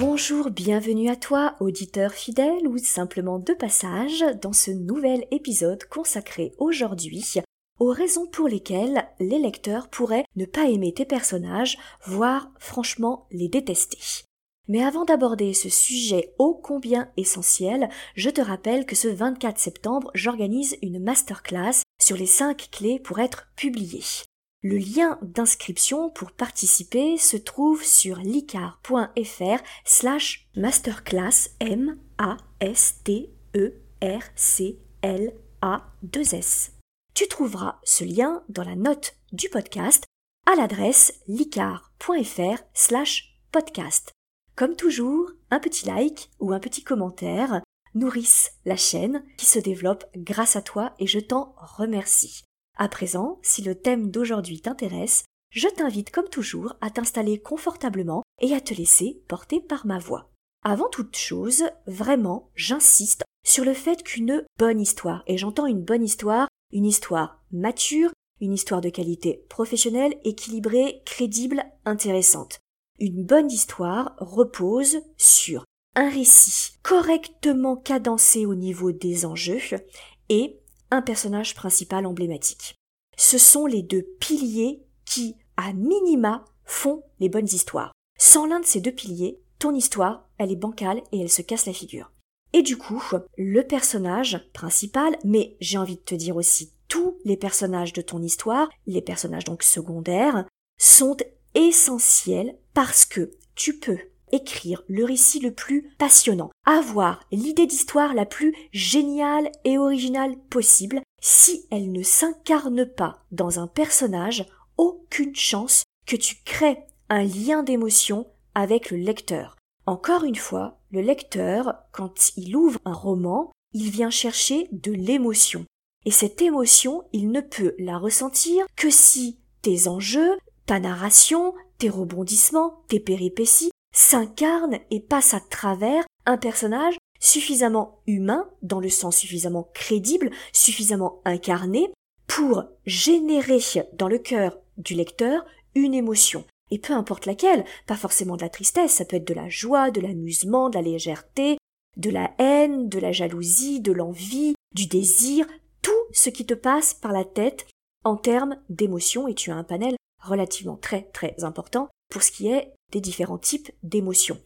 Bonjour, bienvenue à toi, auditeur fidèle ou simplement de passage, dans ce nouvel épisode consacré aujourd'hui aux raisons pour lesquelles les lecteurs pourraient ne pas aimer tes personnages, voire franchement les détester. Mais avant d'aborder ce sujet ô combien essentiel, je te rappelle que ce 24 septembre, j'organise une masterclass sur les 5 clés pour être publié. Le lien d'inscription pour participer se trouve sur licar.fr slash masterclass M A S T E R C L A 2 S. Tu trouveras ce lien dans la note du podcast à l'adresse licar.fr slash podcast. Comme toujours, un petit like ou un petit commentaire nourrissent la chaîne qui se développe grâce à toi et je t'en remercie. À présent, si le thème d'aujourd'hui t'intéresse, je t'invite comme toujours à t'installer confortablement et à te laisser porter par ma voix. Avant toute chose, vraiment, j'insiste sur le fait qu'une bonne histoire, et j'entends une bonne histoire, une histoire mature, une histoire de qualité professionnelle, équilibrée, crédible, intéressante. Une bonne histoire repose sur un récit correctement cadencé au niveau des enjeux et un personnage principal emblématique. Ce sont les deux piliers qui, à minima, font les bonnes histoires. Sans l'un de ces deux piliers, ton histoire, elle est bancale et elle se casse la figure. Et du coup, le personnage principal, mais j'ai envie de te dire aussi tous les personnages de ton histoire, les personnages donc secondaires, sont essentiels parce que tu peux écrire le récit le plus passionnant, avoir l'idée d'histoire la plus géniale et originale possible, si elle ne s'incarne pas dans un personnage, aucune chance que tu crées un lien d'émotion avec le lecteur. Encore une fois, le lecteur, quand il ouvre un roman, il vient chercher de l'émotion. Et cette émotion, il ne peut la ressentir que si tes enjeux, ta narration, tes rebondissements, tes péripéties s'incarne et passe à travers un personnage suffisamment humain, dans le sens suffisamment crédible, suffisamment incarné, pour générer dans le cœur du lecteur une émotion. Et peu importe laquelle, pas forcément de la tristesse, ça peut être de la joie, de l'amusement, de la légèreté, de la haine, de la jalousie, de l'envie, du désir, tout ce qui te passe par la tête en termes d'émotion, et tu as un panel relativement très très important pour ce qui est des différents types d'émotions.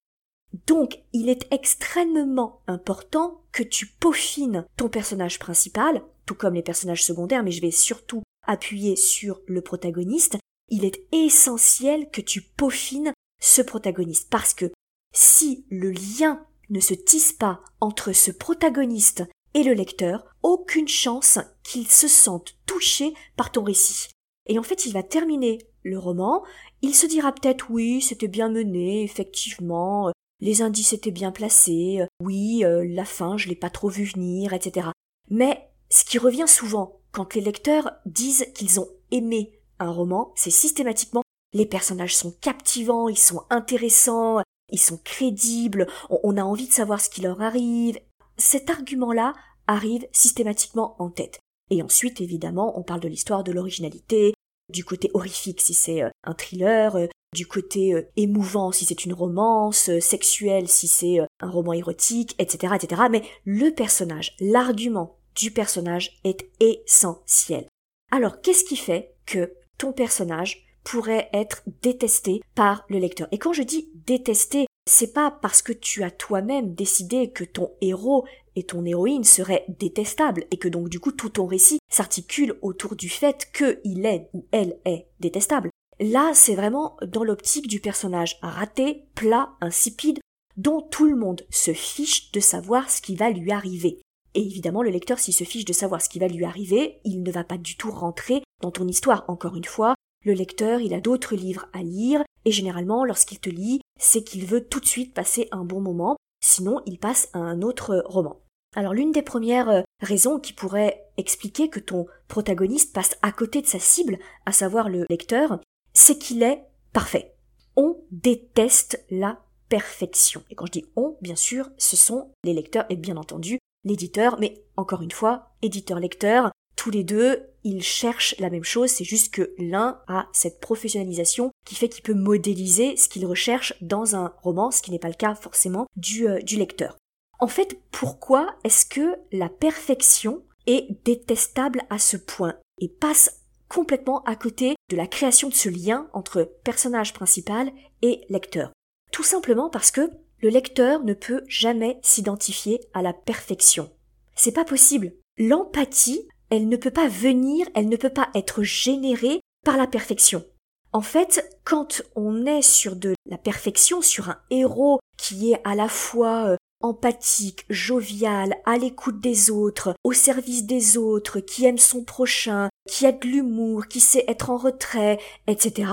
Donc, il est extrêmement important que tu peaufines ton personnage principal, tout comme les personnages secondaires, mais je vais surtout appuyer sur le protagoniste. Il est essentiel que tu peaufines ce protagoniste, parce que si le lien ne se tisse pas entre ce protagoniste et le lecteur, aucune chance qu'il se sente touché par ton récit. Et en fait, il va terminer le roman, il se dira peut-être oui, c'était bien mené, effectivement, euh, les indices étaient bien placés, euh, oui, euh, la fin, je l'ai pas trop vu venir, etc. Mais ce qui revient souvent quand les lecteurs disent qu'ils ont aimé un roman, c'est systématiquement les personnages sont captivants, ils sont intéressants, ils sont crédibles, on a envie de savoir ce qui leur arrive. Cet argument-là arrive systématiquement en tête. Et ensuite, évidemment, on parle de l'histoire, de l'originalité, du côté horrifique si c'est euh, un thriller, euh, du côté euh, émouvant si c'est une romance, sexuelle si c'est un roman érotique, etc., etc. Mais le personnage, l'argument du personnage est essentiel. Alors, qu'est-ce qui fait que ton personnage pourrait être détesté par le lecteur? Et quand je dis détesté, c'est pas parce que tu as toi-même décidé que ton héros et ton héroïne seraient détestables et que donc du coup tout ton récit s'articule autour du fait qu'il est ou elle est détestable. Là, c'est vraiment dans l'optique du personnage raté, plat, insipide, dont tout le monde se fiche de savoir ce qui va lui arriver. Et évidemment, le lecteur, s'il se fiche de savoir ce qui va lui arriver, il ne va pas du tout rentrer dans ton histoire. Encore une fois, le lecteur, il a d'autres livres à lire, et généralement, lorsqu'il te lit, c'est qu'il veut tout de suite passer un bon moment, sinon il passe à un autre roman. Alors l'une des premières euh, raisons qui pourrait expliquer que ton protagoniste passe à côté de sa cible, à savoir le lecteur, c'est qu'il est parfait. On déteste la perfection. Et quand je dis on, bien sûr, ce sont les lecteurs et bien entendu l'éditeur, mais encore une fois, éditeur-lecteur, tous les deux, ils cherchent la même chose, c'est juste que l'un a cette professionnalisation qui fait qu'il peut modéliser ce qu'il recherche dans un roman, ce qui n'est pas le cas forcément du, euh, du lecteur. En fait, pourquoi est-ce que la perfection est détestable à ce point et passe complètement à côté de la création de ce lien entre personnage principal et lecteur? Tout simplement parce que le lecteur ne peut jamais s'identifier à la perfection. C'est pas possible. L'empathie, elle ne peut pas venir, elle ne peut pas être générée par la perfection. En fait, quand on est sur de la perfection, sur un héros qui est à la fois euh, empathique, jovial, à l'écoute des autres, au service des autres, qui aime son prochain, qui a de l'humour, qui sait être en retrait, etc.,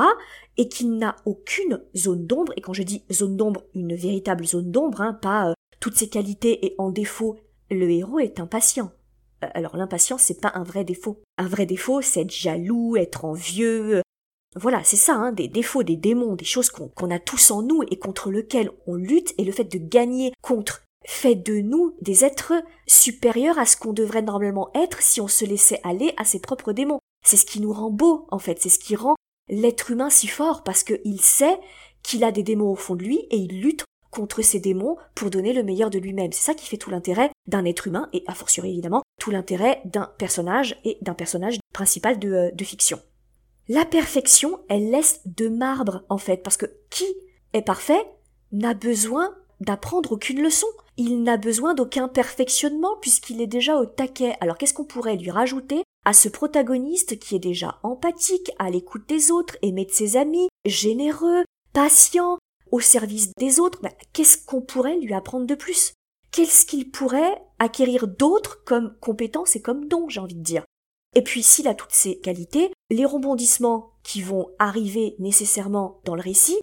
et qui n'a aucune zone d'ombre, et quand je dis zone d'ombre, une véritable zone d'ombre, hein, pas euh, toutes ses qualités et en défaut, le héros est impatient. Euh, alors l'impatience, c'est pas un vrai défaut. Un vrai défaut, c'est être jaloux, être envieux. Voilà, c'est ça, hein, des défauts, des démons, des choses qu'on a tous en nous et contre lesquelles on lutte, et le fait de gagner contre fait de nous des êtres supérieurs à ce qu'on devrait normalement être si on se laissait aller à ses propres démons. C'est ce qui nous rend beau, en fait, c'est ce qui rend l'être humain si fort parce qu'il sait qu'il a des démons au fond de lui et il lutte contre ces démons pour donner le meilleur de lui-même. C'est ça qui fait tout l'intérêt d'un être humain et a fortiori évidemment tout l'intérêt d'un personnage et d'un personnage principal de, euh, de fiction. La perfection, elle laisse de marbre en fait parce que qui est parfait n'a besoin d'apprendre aucune leçon. Il n'a besoin d'aucun perfectionnement puisqu'il est déjà au taquet. Alors qu'est-ce qu'on pourrait lui rajouter à ce protagoniste qui est déjà empathique, à l'écoute des autres, aimé de ses amis, généreux, patient, au service des autres, ben, qu'est-ce qu'on pourrait lui apprendre de plus? Qu'est-ce qu'il pourrait acquérir d'autres comme compétences et comme dons, j'ai envie de dire? Et puis s'il a toutes ces qualités, les rebondissements qui vont arriver nécessairement dans le récit,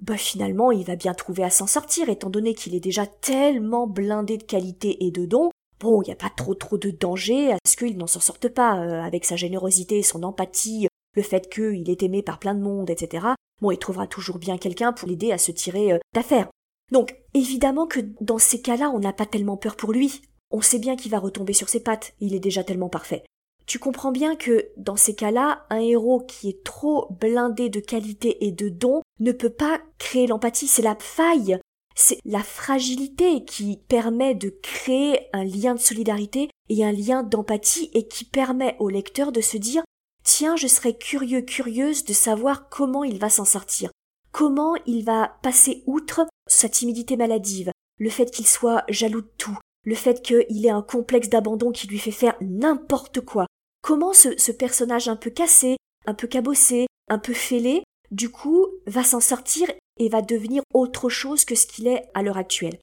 bah finalement il va bien trouver à s'en sortir étant donné qu'il est déjà tellement blindé de qualités et de dons Bon, il n'y a pas trop trop de danger à ce qu'il n'en s'en sorte pas, euh, avec sa générosité, son empathie, le fait qu'il est aimé par plein de monde, etc. Bon, il trouvera toujours bien quelqu'un pour l'aider à se tirer euh, d'affaire. Donc, évidemment que dans ces cas-là, on n'a pas tellement peur pour lui. On sait bien qu'il va retomber sur ses pattes, il est déjà tellement parfait. Tu comprends bien que, dans ces cas-là, un héros qui est trop blindé de qualité et de dons ne peut pas créer l'empathie, c'est la faille. C'est la fragilité qui permet de créer un lien de solidarité et un lien d'empathie et qui permet au lecteur de se dire Tiens, je serais curieux, curieuse de savoir comment il va s'en sortir, comment il va passer outre sa timidité maladive, le fait qu'il soit jaloux de tout, le fait qu'il ait un complexe d'abandon qui lui fait faire n'importe quoi. Comment ce, personnage un peu cassé, un peu cabossé, un peu fêlé, du coup, va s'en sortir et va devenir autre chose que ce qu'il est à l'heure actuelle.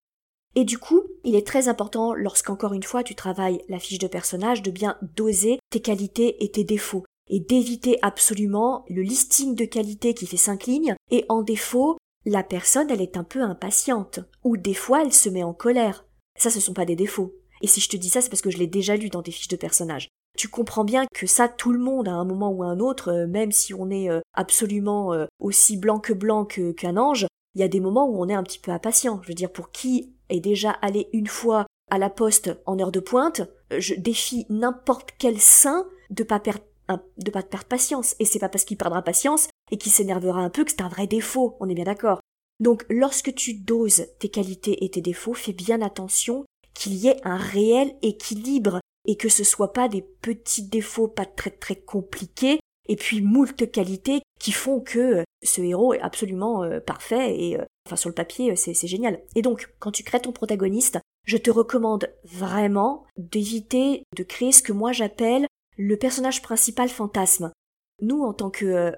Et du coup, il est très important, lorsqu'encore une fois tu travailles la fiche de personnage, de bien doser tes qualités et tes défauts, et d'éviter absolument le listing de qualités qui fait cinq lignes, et en défaut, la personne elle est un peu impatiente, ou des fois elle se met en colère. Ça ce sont pas des défauts. Et si je te dis ça, c'est parce que je l'ai déjà lu dans des fiches de personnage tu comprends bien que ça, tout le monde, à un moment ou à un autre, euh, même si on est euh, absolument euh, aussi blanc que blanc qu'un ange, il y a des moments où on est un petit peu impatient. Je veux dire, pour qui est déjà allé une fois à la poste en heure de pointe, je défie n'importe quel saint de pas perdre de pas perdre patience. Et c'est pas parce qu'il perdra patience et qu'il s'énervera un peu que c'est un vrai défaut. On est bien d'accord. Donc, lorsque tu doses tes qualités et tes défauts, fais bien attention qu'il y ait un réel équilibre et que ce soit pas des petits défauts pas très très compliqués et puis moult qualités qui font que euh, ce héros est absolument euh, parfait et euh, enfin sur le papier c'est génial. Et donc quand tu crées ton protagoniste, je te recommande vraiment d'éviter de créer ce que moi j'appelle le personnage principal fantasme. Nous, en tant que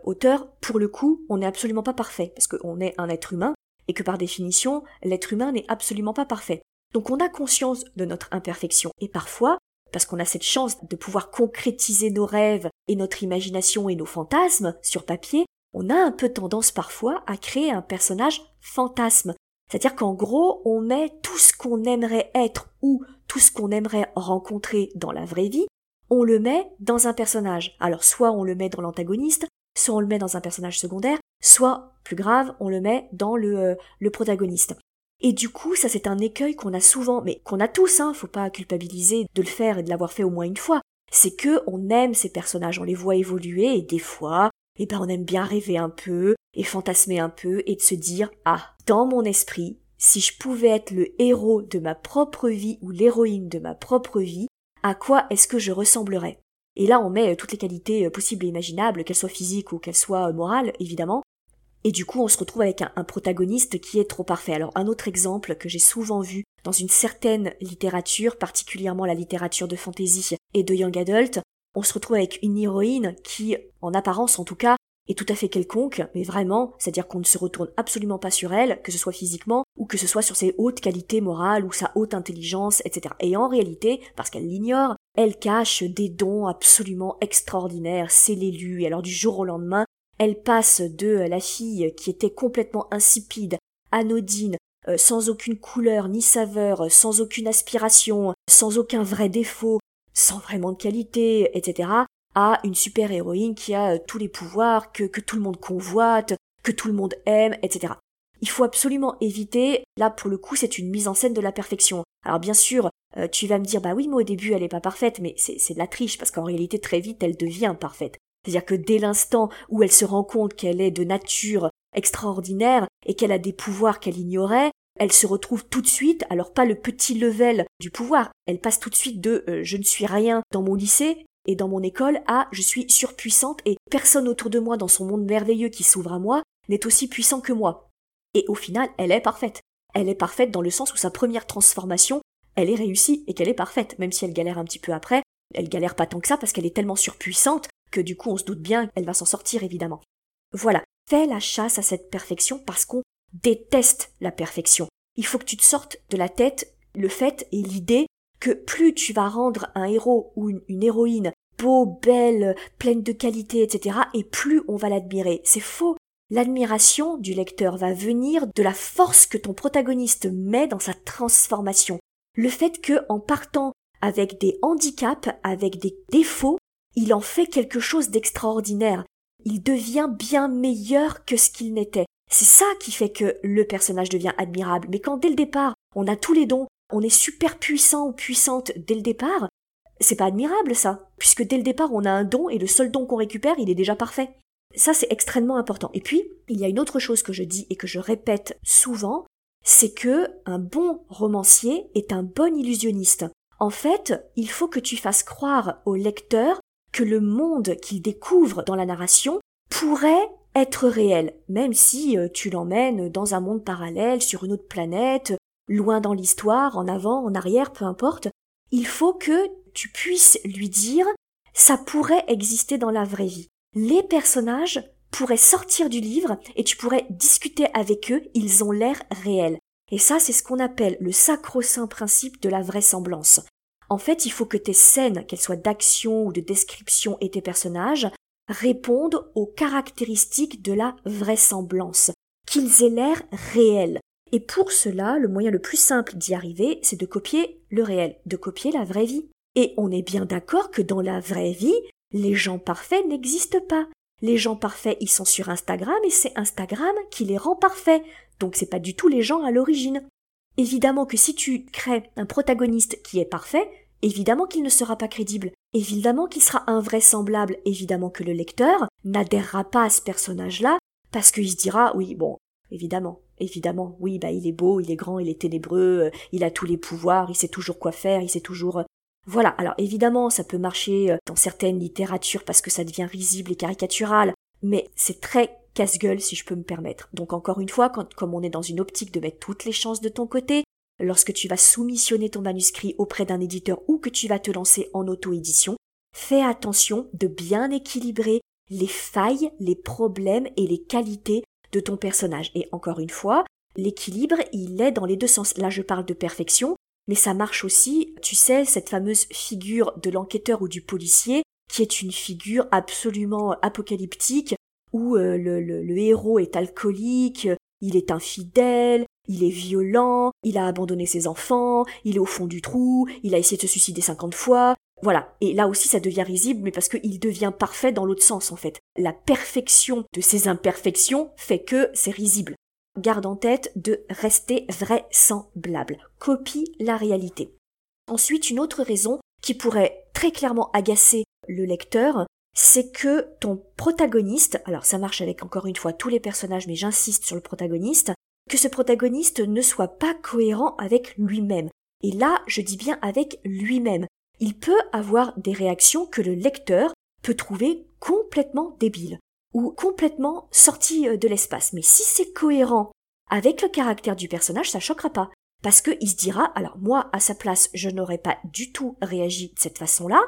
pour le coup, on n'est absolument pas parfait, parce qu'on est un être humain, et que par définition, l'être humain n'est absolument pas parfait. Donc on a conscience de notre imperfection, et parfois, parce qu'on a cette chance de pouvoir concrétiser nos rêves et notre imagination et nos fantasmes sur papier, on a un peu tendance parfois à créer un personnage fantasme. C'est-à-dire qu'en gros, on met tout ce qu'on aimerait être ou tout ce qu'on aimerait rencontrer dans la vraie vie, on le met dans un personnage. Alors soit on le met dans l'antagoniste, soit on le met dans un personnage secondaire, soit, plus grave, on le met dans le, euh, protagoniste. Et du coup, ça c'est un écueil qu'on a souvent, mais qu'on a tous, hein, faut pas culpabiliser de le faire et de l'avoir fait au moins une fois. C'est que on aime ces personnages, on les voit évoluer et des fois, eh ben on aime bien rêver un peu et fantasmer un peu et de se dire ah dans mon esprit si je pouvais être le héros de ma propre vie ou l'héroïne de ma propre vie à quoi est-ce que je ressemblerais? Et là on met euh, toutes les qualités euh, possibles et imaginables qu'elles soient physiques ou qu'elles soient euh, morales évidemment et du coup on se retrouve avec un, protagoniste qui est trop parfait alors un autre exemple que j'ai souvent vu dans une certaine littérature particulièrement la littérature de fantasy et de young adult on se retrouve avec une héroïne qui, en apparence en tout cas, est tout à fait quelconque, mais vraiment, c'est-à-dire qu'on ne se retourne absolument pas sur elle, que ce soit physiquement, ou que ce soit sur ses hautes qualités morales, ou sa haute intelligence, etc. Et en réalité, parce qu'elle l'ignore, elle cache des dons absolument extraordinaires, c'est l'élu, et alors du jour au lendemain, elle passe de la fille qui était complètement insipide, anodine, euh, sans aucune couleur ni saveur, sans aucune aspiration, sans aucun vrai défaut, sans vraiment de qualité, etc., à une super héroïne qui a euh, tous les pouvoirs, que, tout le monde convoite, que tout le monde aime, etc. Il faut absolument éviter, là pour le coup c'est une mise en scène de la perfection. Alors bien sûr, euh, tu vas me dire, bah oui, mais au début elle est pas parfaite, mais c'est de la triche, parce qu'en réalité très vite elle devient parfaite. C'est-à-dire que dès l'instant où elle se rend compte qu'elle est de nature extraordinaire et qu'elle a des pouvoirs qu'elle ignorait, elle se retrouve tout de suite, alors pas le petit level du pouvoir, elle passe tout de suite de euh, je ne suis rien dans mon lycée et dans mon école à je suis surpuissante et personne autour de moi dans son monde merveilleux qui s'ouvre à moi n'est aussi puissant que moi. Et au final, elle est parfaite. Elle est parfaite dans le sens où sa première transformation, elle est réussie et qu'elle est parfaite, même si elle galère un petit peu après, elle galère pas tant que ça parce qu'elle est tellement surpuissante que du coup on se doute bien qu'elle va s'en sortir évidemment. Voilà, fais la chasse à cette perfection parce qu'on déteste la perfection. Il faut que tu te sortes de la tête le fait et l'idée que plus tu vas rendre un héros ou une, héroïne beau, belle, pleine de qualité, etc., et plus on va l'admirer. C'est faux. L'admiration du lecteur va venir de la force que ton protagoniste met dans sa transformation. Le fait que, en partant avec des handicaps, avec des défauts, il en fait quelque chose d'extraordinaire. Il devient bien meilleur que ce qu'il n'était. C'est ça qui fait que le personnage devient admirable. Mais quand dès le départ, on a tous les dons, on est super puissant ou puissante dès le départ, c'est pas admirable ça, puisque dès le départ on a un don et le seul don qu'on récupère, il est déjà parfait. Ça c'est extrêmement important. Et puis, il y a une autre chose que je dis et que je répète souvent, c'est que un bon romancier est un bon illusionniste. En fait, il faut que tu fasses croire au lecteur que le monde qu'il découvre dans la narration pourrait être réel, même si euh, tu l'emmènes dans un monde parallèle, sur une autre planète, loin dans l'histoire, en avant, en arrière, peu importe, il faut que tu puisses lui dire ça pourrait exister dans la vraie vie. Les personnages pourraient sortir du livre et tu pourrais discuter avec eux, ils ont l'air réels. Et ça, c'est ce qu'on appelle le sacro-saint principe de la vraisemblance. En fait, il faut que tes scènes, qu'elles soient d'action ou de description et tes personnages, répondent aux caractéristiques de la vraisemblance, qu'ils aient l'air réels. Et pour cela, le moyen le plus simple d'y arriver, c'est de copier le réel, de copier la vraie vie. Et on est bien d'accord que dans la vraie vie, les gens parfaits n'existent pas. Les gens parfaits, ils sont sur Instagram et c'est Instagram qui les rend parfaits. Donc c'est pas du tout les gens à l'origine. Évidemment que si tu crées un protagoniste qui est parfait, évidemment qu'il ne sera pas crédible, évidemment qu'il sera invraisemblable, évidemment que le lecteur n'adhérera pas à ce personnage-là, parce qu'il se dira, oui, bon, évidemment, évidemment, oui, bah il est beau, il est grand, il est ténébreux, euh, il a tous les pouvoirs, il sait toujours quoi faire, il sait toujours... Euh, voilà, alors évidemment, ça peut marcher euh, dans certaines littératures parce que ça devient risible et caricatural, mais c'est très casse-gueule si je peux me permettre. Donc encore une fois, quand, comme on est dans une optique de mettre toutes les chances de ton côté, lorsque tu vas soumissionner ton manuscrit auprès d'un éditeur ou que tu vas te lancer en auto-édition, fais attention de bien équilibrer les failles, les problèmes et les qualités de ton personnage. Et encore une fois, l'équilibre, il est dans les deux sens. Là, je parle de perfection, mais ça marche aussi, tu sais, cette fameuse figure de l'enquêteur ou du policier, qui est une figure absolument apocalyptique, où euh, le, le héros est alcoolique, il est infidèle, il est violent, il a abandonné ses enfants, il est au fond du trou, il a essayé de se suicider 50 fois. Voilà. Et là aussi, ça devient risible, mais parce qu'il devient parfait dans l'autre sens, en fait. La perfection de ses imperfections fait que c'est risible. Garde en tête de rester vraisemblable. Copie la réalité. Ensuite, une autre raison qui pourrait très clairement agacer le lecteur, c'est que ton protagoniste, alors ça marche avec encore une fois tous les personnages, mais j'insiste sur le protagoniste, que ce protagoniste ne soit pas cohérent avec lui-même. Et là, je dis bien avec lui-même. Il peut avoir des réactions que le lecteur peut trouver complètement débiles ou complètement sorties euh, de l'espace. Mais si c'est cohérent avec le caractère du personnage, ça choquera pas. Parce qu'il se dira, alors moi, à sa place, je n'aurais pas du tout réagi de cette façon-là,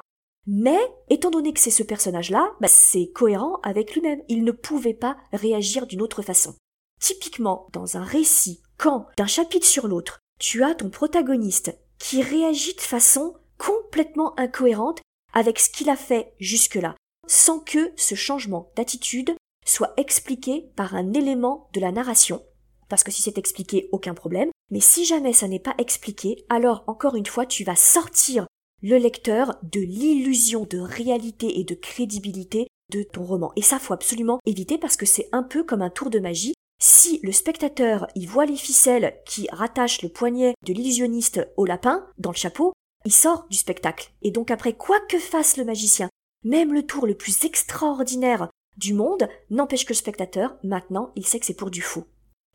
mais, étant donné que c'est ce personnage-là, bah, c'est cohérent avec lui-même. Il ne pouvait pas réagir d'une autre façon. Typiquement, dans un récit, quand, d'un chapitre sur l'autre, tu as ton protagoniste qui réagit de façon complètement incohérente avec ce qu'il a fait jusque-là, sans que ce changement d'attitude soit expliqué par un élément de la narration. Parce que si c'est expliqué, aucun problème. Mais si jamais ça n'est pas expliqué, alors encore une fois, tu vas sortir le lecteur de l'illusion de réalité et de crédibilité de ton roman. Et ça, faut absolument éviter parce que c'est un peu comme un tour de magie. Si le spectateur y voit les ficelles qui rattachent le poignet de l'illusionniste au lapin dans le chapeau, il sort du spectacle. Et donc après, quoi que fasse le magicien, même le tour le plus extraordinaire du monde n'empêche que le spectateur, maintenant, il sait que c'est pour du faux.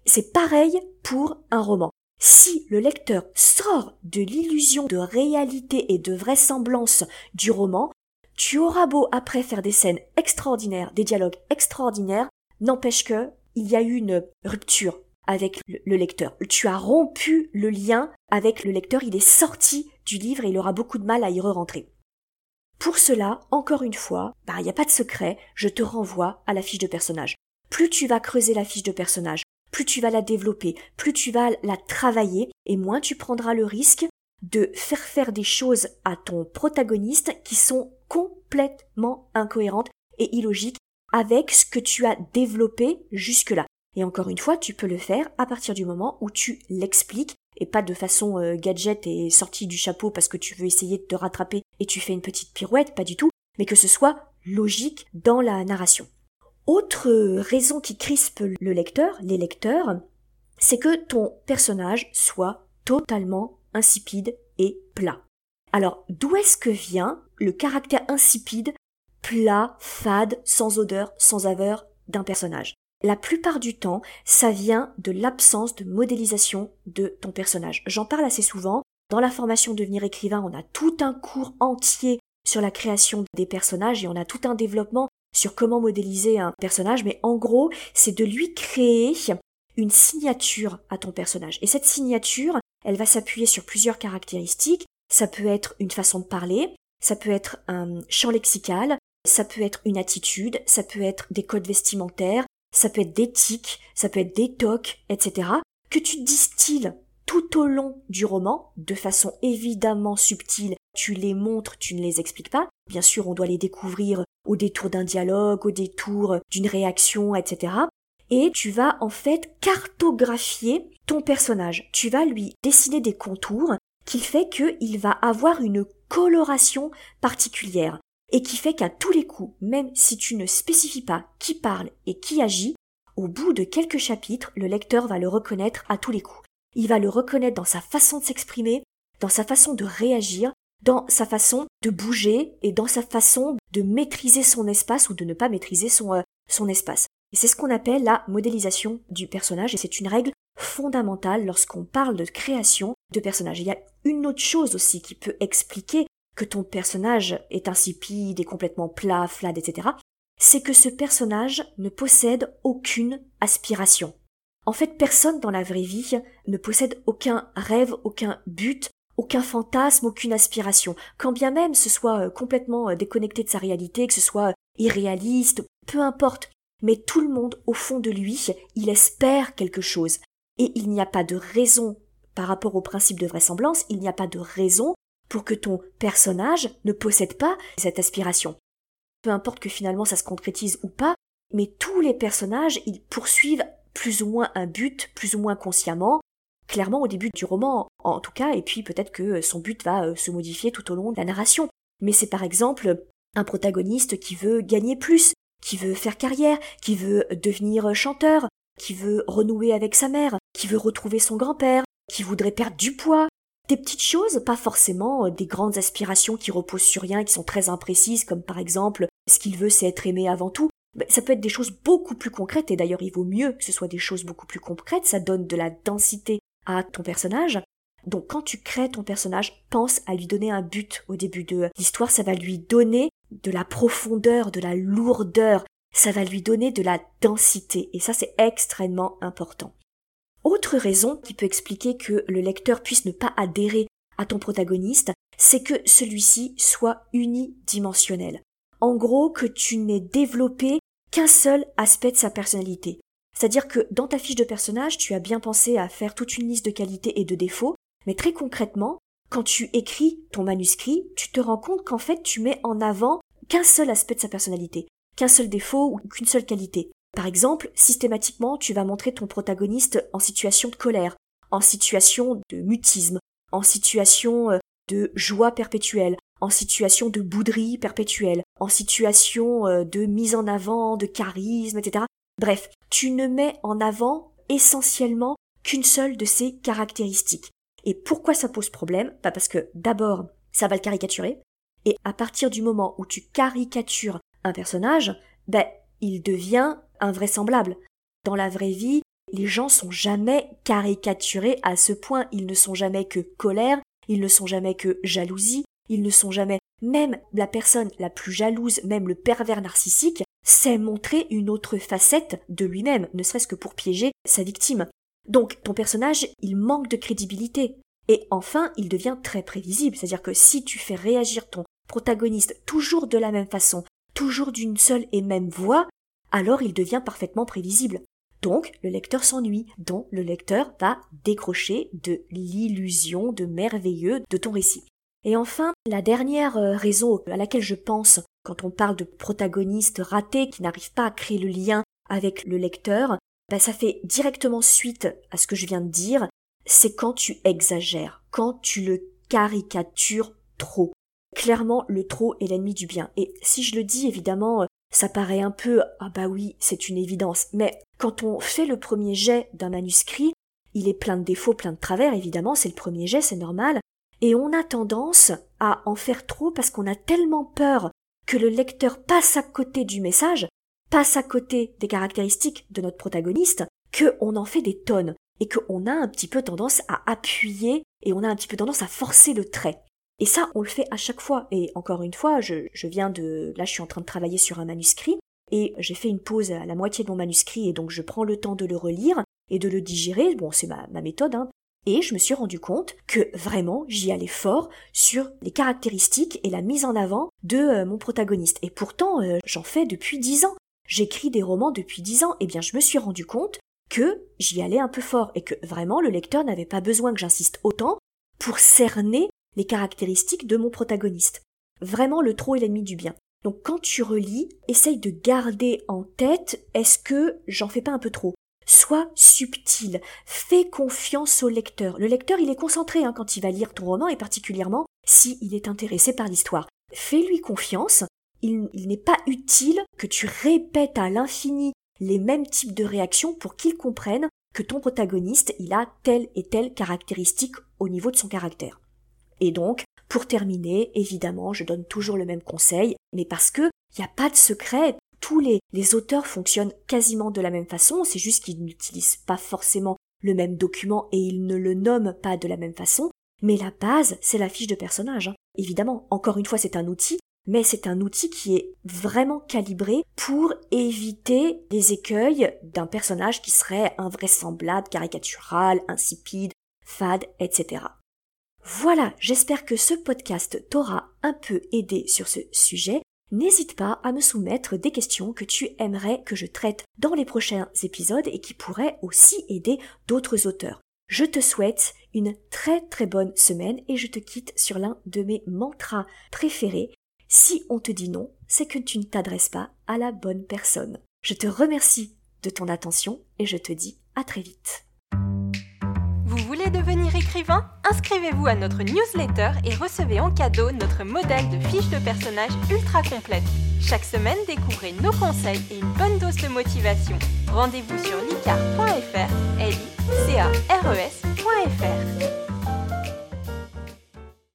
C'est pareil pour un roman. Si le lecteur sort de l'illusion de réalité et de vraisemblance du roman, tu auras beau après faire des scènes extraordinaires, des dialogues extraordinaires, n'empêche que il y a eu une rupture avec le lecteur. Tu as rompu le lien avec le lecteur, il est sorti du livre et il aura beaucoup de mal à y re-rentrer. Pour cela, encore une fois, bah, il n'y a pas de secret, je te renvoie à la fiche de personnage. Plus tu vas creuser la fiche de personnage, plus tu vas la développer, plus tu vas la travailler, et moins tu prendras le risque de faire faire des choses à ton protagoniste qui sont complètement incohérentes et illogiques avec ce que tu as développé jusque-là. Et encore une fois, tu peux le faire à partir du moment où tu l'expliques et pas de façon euh, gadget et sortie du chapeau parce que tu veux essayer de te rattraper et tu fais une petite pirouette, pas du tout, mais que ce soit logique dans la narration. Autre raison qui crispe le lecteur, les lecteurs, c'est que ton personnage soit totalement insipide et plat. Alors, d'où est-ce que vient le caractère insipide, plat, fade, sans odeur, sans saveur d'un personnage La plupart du temps, ça vient de l'absence de modélisation de ton personnage. J'en parle assez souvent. Dans la formation Devenir écrivain, on a tout un cours entier sur la création des personnages et on a tout un développement sur comment modéliser un personnage, mais en gros, c'est de lui créer une signature à ton personnage. Et cette signature, elle va s'appuyer sur plusieurs caractéristiques. Ça peut être une façon de parler, ça peut être un champ lexical, ça peut être une attitude, ça peut être des codes vestimentaires, ça peut être d'éthique, ça peut être des tocs, etc. que tu distilles tout au long du roman, de façon évidemment subtile, tu les montres, tu ne les expliques pas. Bien sûr, on doit les découvrir au détour d'un dialogue, au détour d'une réaction, etc. Et tu vas en fait cartographier ton personnage. Tu vas lui dessiner des contours qui fait qu'il va avoir une coloration particulière et qui fait qu'à tous les coups, même si tu ne spécifies pas qui parle et qui agit, au bout de quelques chapitres, le lecteur va le reconnaître à tous les coups. Il va le reconnaître dans sa façon de s'exprimer, dans sa façon de réagir, dans sa façon de bouger et dans sa façon de maîtriser son espace ou de ne pas maîtriser son, euh, espace. Et c'est ce qu'on appelle la modélisation du personnage et c'est une règle fondamentale lorsqu'on parle de création de personnage. Il y a une autre chose aussi qui peut expliquer que ton personnage est insipide et complètement plat, flat, etc. C'est que ce personnage ne possède aucune aspiration. En fait, personne dans la vraie vie ne possède aucun rêve, aucun but, aucun fantasme, aucune aspiration, quand bien même ce soit euh, complètement euh, déconnecté de sa réalité, que ce soit euh, irréaliste, peu importe, mais tout le monde, au fond de lui, il espère quelque chose. Et il n'y a pas de raison, par rapport au principe de vraisemblance, il n'y a pas de raison pour que ton personnage ne possède pas cette aspiration. Peu importe que finalement ça se concrétise ou pas, mais tous les personnages, ils poursuivent plus ou moins un but, plus ou moins consciemment, clairement au début du roman, en tout cas, et puis peut-être que son but va euh, se modifier tout au long de la narration. Mais c'est par exemple un protagoniste qui veut gagner plus, qui veut faire carrière, qui veut devenir chanteur, qui veut renouer avec sa mère, qui veut retrouver son grand-père, qui voudrait perdre du poids. Des petites choses, pas forcément euh, des grandes aspirations qui reposent sur rien, qui sont très imprécises, comme par exemple ce qu'il veut c'est être aimé avant tout. Ben, ça peut être des choses beaucoup plus concrètes, et d'ailleurs il vaut mieux que ce soit des choses beaucoup plus concrètes, ça donne de la densité à ton personnage. Donc quand tu crées ton personnage, pense à lui donner un but au début de l'histoire, ça va lui donner de la profondeur, de la lourdeur, ça va lui donner de la densité, et ça c'est extrêmement important. Autre raison qui peut expliquer que le lecteur puisse ne pas adhérer à ton protagoniste, c'est que celui-ci soit unidimensionnel. En gros, que tu n'aies développé qu'un seul aspect de sa personnalité. C'est-à-dire que dans ta fiche de personnage, tu as bien pensé à faire toute une liste de qualités et de défauts, mais très concrètement, quand tu écris ton manuscrit, tu te rends compte qu'en fait tu mets en avant qu'un seul aspect de sa personnalité, qu'un seul défaut ou qu'une seule qualité. Par exemple, systématiquement, tu vas montrer ton protagoniste en situation de colère, en situation de mutisme, en situation euh, de joie perpétuelle, en situation de bouderie perpétuelle, en situation euh, de mise en avant, de charisme, etc. Bref, tu ne mets en avant essentiellement qu'une seule de ces caractéristiques. Et pourquoi ça pose problème? Bah Parce que d'abord, ça va le caricaturer, et à partir du moment où tu caricatures un personnage, ben, il devient invraisemblable. Dans la vraie vie, les gens sont jamais caricaturés à ce point, ils ne sont jamais que colère, ils ne sont jamais que jalousie, ils ne sont jamais même la personne la plus jalouse, même le pervers narcissique, sait montrer une autre facette de lui-même, ne serait-ce que pour piéger sa victime. Donc ton personnage, il manque de crédibilité. Et enfin, il devient très prévisible, c'est-à-dire que si tu fais réagir ton protagoniste toujours de la même façon, toujours d'une seule et même voix, alors il devient parfaitement prévisible. Donc le lecteur s'ennuie, donc le lecteur va décrocher de l'illusion de merveilleux de ton récit. Et enfin, la dernière euh, raison à laquelle je pense quand on parle de protagonistes ratés qui n'arrivent pas à créer le lien avec le lecteur, bah, ça fait directement suite à ce que je viens de dire, c'est quand tu exagères, quand tu le caricatures trop. Clairement, le trop est l'ennemi du bien. Et si je le dis, évidemment, ça paraît un peu ah bah oui, c'est une évidence. Mais quand on fait le premier jet d'un manuscrit, il est plein de défauts, plein de travers, évidemment, c'est le premier jet, c'est normal. Et on a tendance à en faire trop parce qu'on a tellement peur que le lecteur passe à côté du message, passe à côté des caractéristiques de notre protagoniste, qu'on en fait des tonnes et qu'on a un petit peu tendance à appuyer et on a un petit peu tendance à forcer le trait. Et ça, on le fait à chaque fois. Et encore une fois, je, viens de... Là, je suis en train de travailler sur un manuscrit, et j'ai fait une pause à la moitié de mon manuscrit, et donc je prends le temps de le relire et de le digérer. Bon, c'est ma, méthode, hein. Et je me suis rendu compte que vraiment j'y allais fort sur les caractéristiques et la mise en avant de euh, mon protagoniste. Et pourtant, euh, j'en fais depuis dix ans. J'écris des romans depuis dix ans. Eh bien, je me suis rendu compte que j'y allais un peu fort et que vraiment le lecteur n'avait pas besoin que j'insiste autant pour cerner les caractéristiques de mon protagoniste. Vraiment, le trop est l'ennemi du bien. Donc quand tu relis, essaye de garder en tête est-ce que j'en fais pas un peu trop? Sois subtil, fais confiance au lecteur. Le lecteur, il est concentré hein, quand il va lire ton roman et particulièrement s'il est intéressé par l'histoire. Fais-lui confiance, il, il n'est pas utile que tu répètes à l'infini les mêmes types de réactions pour qu'il comprenne que ton protagoniste, il a telle et telle caractéristique au niveau de son caractère. Et donc, pour terminer, évidemment, je donne toujours le même conseil, mais parce que il n'y a pas de secret, tous les, auteurs fonctionnent quasiment de la même façon, c'est juste qu'ils n'utilisent pas forcément le même document et ils ne le nomment pas de la même façon, mais la base, c'est la fiche de personnage. Hein. Évidemment, encore une fois, c'est un outil, mais c'est un outil qui est vraiment calibré pour éviter les écueils d'un personnage qui serait invraisemblable, caricatural, insipide, fade, etc. Voilà, j'espère que ce podcast t'aura un peu aidé sur ce sujet. N'hésite pas à me soumettre des questions que tu aimerais que je traite dans les prochains épisodes et qui pourraient aussi aider d'autres auteurs. Je te souhaite une très très bonne semaine et je te quitte sur l'un de mes mantras préférés. Si on te dit non, c'est que tu ne t'adresses pas à la bonne personne. Je te remercie de ton attention et je te dis à très vite Inscrivez-vous à notre newsletter et recevez en cadeau notre modèle de fiche de personnage ultra complète. Chaque semaine, découvrez nos conseils et une bonne dose de motivation. Rendez-vous sur licar.fr, l e